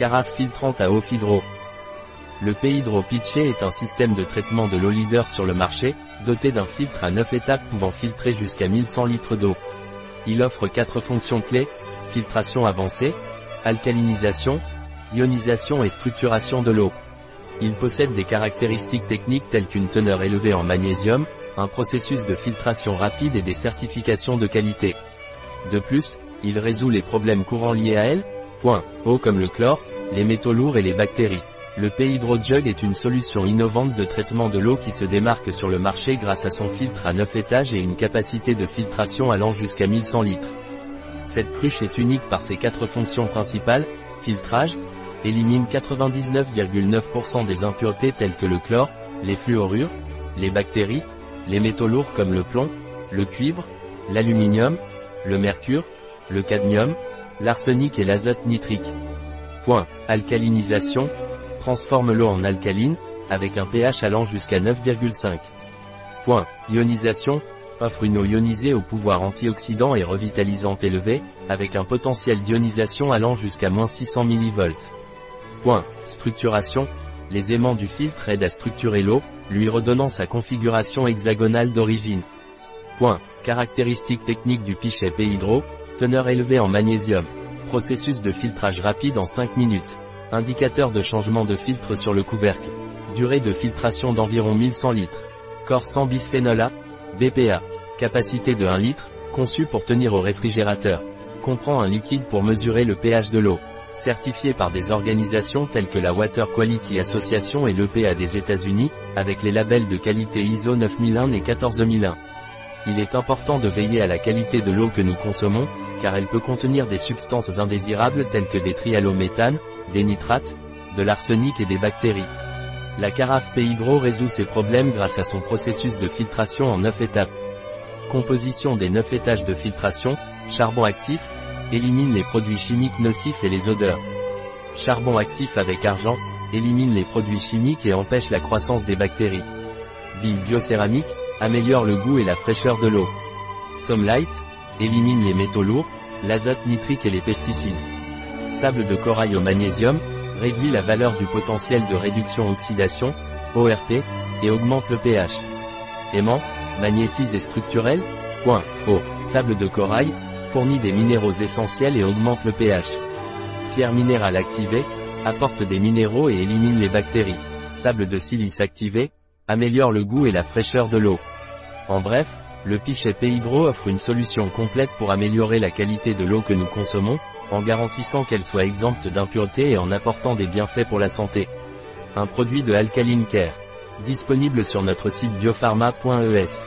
Carafe filtrante à eau Fidro. Le Pitché est un système de traitement de l'eau leader sur le marché, doté d'un filtre à 9 étapes pouvant filtrer jusqu'à 1100 litres d'eau. Il offre quatre fonctions clés, filtration avancée, alcalinisation, ionisation et structuration de l'eau. Il possède des caractéristiques techniques telles qu'une teneur élevée en magnésium, un processus de filtration rapide et des certifications de qualité. De plus, il résout les problèmes courants liés à elle, point, eau comme le chlore, les métaux lourds et les bactéries. Le P-Hydro-Jug est une solution innovante de traitement de l'eau qui se démarque sur le marché grâce à son filtre à 9 étages et une capacité de filtration allant jusqu'à 1100 litres. Cette cruche est unique par ses quatre fonctions principales, filtrage, élimine 99,9% des impuretés telles que le chlore, les fluorures, les bactéries, les métaux lourds comme le plomb, le cuivre, l'aluminium, le mercure, le cadmium, l'arsenic et l'azote nitrique. Point. Alcalinisation. Transforme l'eau en alcaline, avec un pH allant jusqu'à 9,5. Point. Ionisation. Offre une eau ionisée au pouvoir antioxydant et revitalisant élevé, avec un potentiel d'ionisation allant jusqu'à moins 600 mV. Point. Structuration. Les aimants du filtre aident à structurer l'eau, lui redonnant sa configuration hexagonale d'origine. Point. Caractéristiques techniques du pichet P-Hydro, teneur élevée en magnésium. Processus de filtrage rapide en 5 minutes. Indicateur de changement de filtre sur le couvercle. Durée de filtration d'environ 1100 litres. Corps sans bisphénol A, BPA. Capacité de 1 litre, conçu pour tenir au réfrigérateur. Comprend un liquide pour mesurer le pH de l'eau. Certifié par des organisations telles que la Water Quality Association et l'EPA des États-Unis, avec les labels de qualité ISO 9001 et 14001. Il est important de veiller à la qualité de l'eau que nous consommons, car elle peut contenir des substances indésirables telles que des trialométhanes, des nitrates, de l'arsenic et des bactéries. La carafe P-Hydro résout ces problèmes grâce à son processus de filtration en 9 étapes. Composition des 9 étages de filtration, charbon actif, élimine les produits chimiques nocifs et les odeurs. Charbon actif avec argent, élimine les produits chimiques et empêche la croissance des bactéries. Bille biocéramique, améliore le goût et la fraîcheur de l'eau. Somlight, élimine les métaux lourds, l'azote nitrique et les pesticides. Sable de corail au magnésium, réduit la valeur du potentiel de réduction-oxydation, ORP, et augmente le pH. Aimant, magnétise et structurel, point, O, sable de corail, fournit des minéraux essentiels et augmente le pH. Pierre minérale activée, apporte des minéraux et élimine les bactéries. Sable de silice activé, améliore le goût et la fraîcheur de l'eau. En bref, le pichet P-Hydro offre une solution complète pour améliorer la qualité de l'eau que nous consommons, en garantissant qu'elle soit exempte d'impuretés et en apportant des bienfaits pour la santé. Un produit de Alkaline Care. Disponible sur notre site biopharma.es.